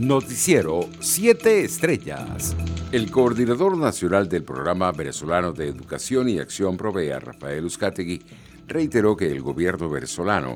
Noticiero 7 Estrellas. El coordinador nacional del Programa Venezolano de Educación y Acción Provea, Rafael Uzcategui, reiteró que el gobierno venezolano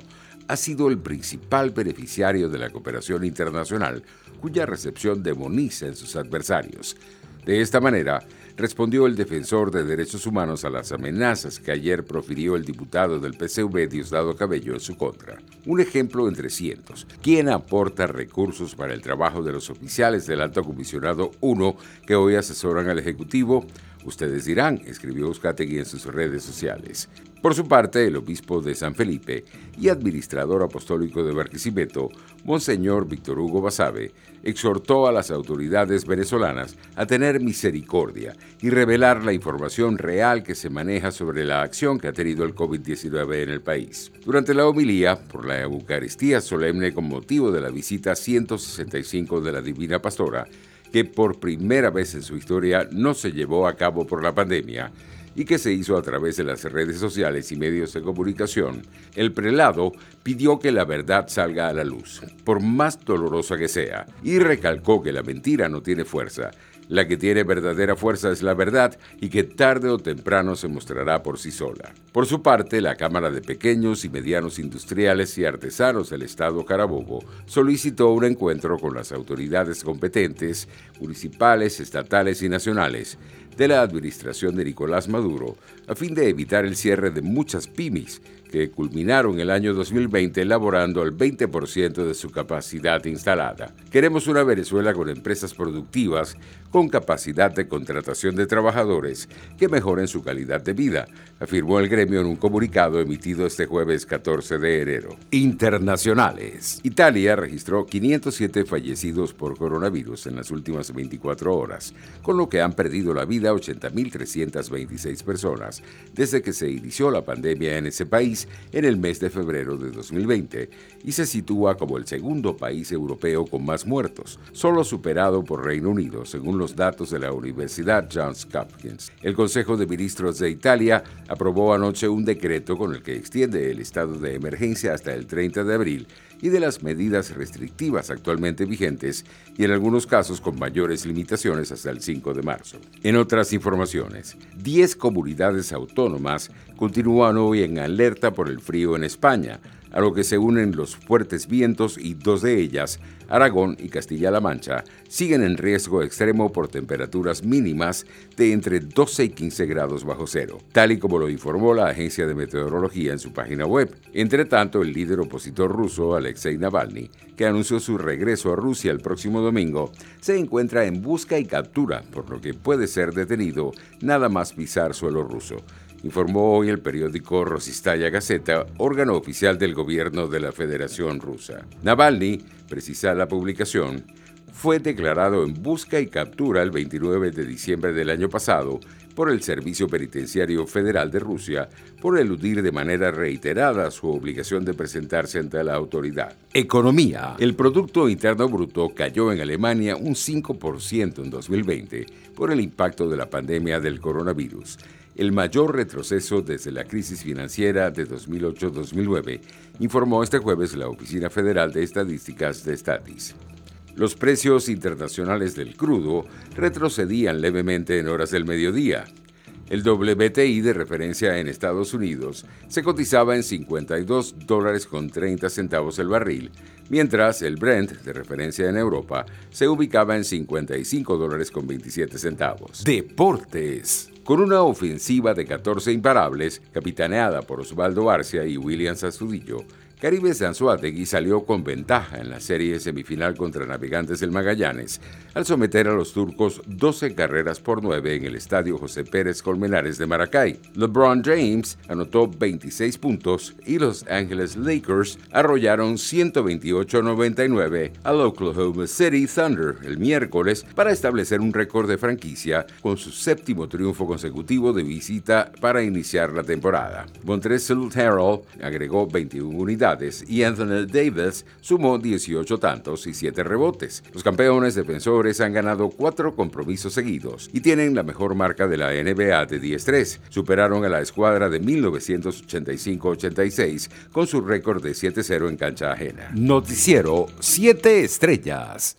ha sido el principal beneficiario de la cooperación internacional, cuya recepción demoniza en sus adversarios. De esta manera, respondió el defensor de derechos humanos a las amenazas que ayer profirió el diputado del PCV Diosdado Cabello en su contra. Un ejemplo entre cientos. ¿Quién aporta recursos para el trabajo de los oficiales del Alto Comisionado 1 que hoy asesoran al Ejecutivo? Ustedes dirán, escribió Uzcategui en sus redes sociales. Por su parte, el obispo de San Felipe y administrador apostólico de Barquisimeto, Monseñor Víctor Hugo Basabe, exhortó a las autoridades venezolanas a tener misericordia y revelar la información real que se maneja sobre la acción que ha tenido el COVID-19 en el país. Durante la homilía, por la Eucaristía solemne con motivo de la visita 165 de la Divina Pastora, que por primera vez en su historia no se llevó a cabo por la pandemia, y que se hizo a través de las redes sociales y medios de comunicación, el prelado pidió que la verdad salga a la luz, por más dolorosa que sea, y recalcó que la mentira no tiene fuerza. La que tiene verdadera fuerza es la verdad y que tarde o temprano se mostrará por sí sola. Por su parte, la Cámara de Pequeños y Medianos Industriales y Artesanos del Estado Carabobo solicitó un encuentro con las autoridades competentes, municipales, estatales y nacionales, de la administración de Nicolás Maduro a fin de evitar el cierre de muchas pymes que culminaron el año 2020 elaborando al 20% de su capacidad instalada. Queremos una Venezuela con empresas productivas, con capacidad de contratación de trabajadores que mejoren su calidad de vida, afirmó el gremio en un comunicado emitido este jueves 14 de enero. Internacionales. Italia registró 507 fallecidos por coronavirus en las últimas 24 horas, con lo que han perdido la vida 80.326 personas desde que se inició la pandemia en ese país en el mes de febrero de 2020 y se sitúa como el segundo país europeo con más muertos, solo superado por Reino Unido, según los datos de la Universidad Johns Hopkins. El Consejo de Ministros de Italia aprobó anoche un decreto con el que extiende el estado de emergencia hasta el 30 de abril y de las medidas restrictivas actualmente vigentes y en algunos casos con mayores limitaciones hasta el 5 de marzo. En otras informaciones, 10 comunidades autónomas continúan hoy en alerta por el frío en España, a lo que se unen los fuertes vientos y dos de ellas, Aragón y Castilla-La Mancha, siguen en riesgo extremo por temperaturas mínimas de entre 12 y 15 grados bajo cero, tal y como lo informó la agencia de meteorología en su página web. Entre tanto, el líder opositor ruso, Alexei Navalny, que anunció su regreso a Rusia el próximo domingo, se encuentra en busca y captura, por lo que puede ser detenido nada más pisar suelo ruso informó hoy el periódico Rosistaya Gazeta, órgano oficial del gobierno de la Federación Rusa. Navalny, precisa la publicación, fue declarado en busca y captura el 29 de diciembre del año pasado por el Servicio Penitenciario Federal de Rusia por eludir de manera reiterada su obligación de presentarse ante la autoridad. Economía. El Producto Interno Bruto cayó en Alemania un 5% en 2020 por el impacto de la pandemia del coronavirus el mayor retroceso desde la crisis financiera de 2008-2009, informó este jueves la Oficina Federal de Estadísticas de Statis. Los precios internacionales del crudo retrocedían levemente en horas del mediodía. El WTI de referencia en Estados Unidos se cotizaba en 52 dólares con 30 centavos el barril, mientras el Brent de referencia en Europa se ubicaba en 55 dólares con 27 centavos. Deportes. Con una ofensiva de 14 imparables, capitaneada por Osvaldo Arcia y William Sastudillo, Caribe Sanzuategui salió con ventaja en la serie semifinal contra Navegantes del Magallanes al someter a los turcos 12 carreras por 9 en el estadio José Pérez Colmenares de Maracay. LeBron James anotó 26 puntos y Los Angeles Lakers arrollaron 128-99 al Oklahoma City Thunder el miércoles para establecer un récord de franquicia con su séptimo triunfo consecutivo de visita para iniciar la temporada. Montrezl Harrell agregó 21 unidades y Anthony Davis sumó 18 tantos y 7 rebotes. Los campeones defensores han ganado cuatro compromisos seguidos y tienen la mejor marca de la NBA de 10-3. Superaron a la escuadra de 1985-86 con su récord de 7-0 en cancha ajena. Noticiero 7 estrellas.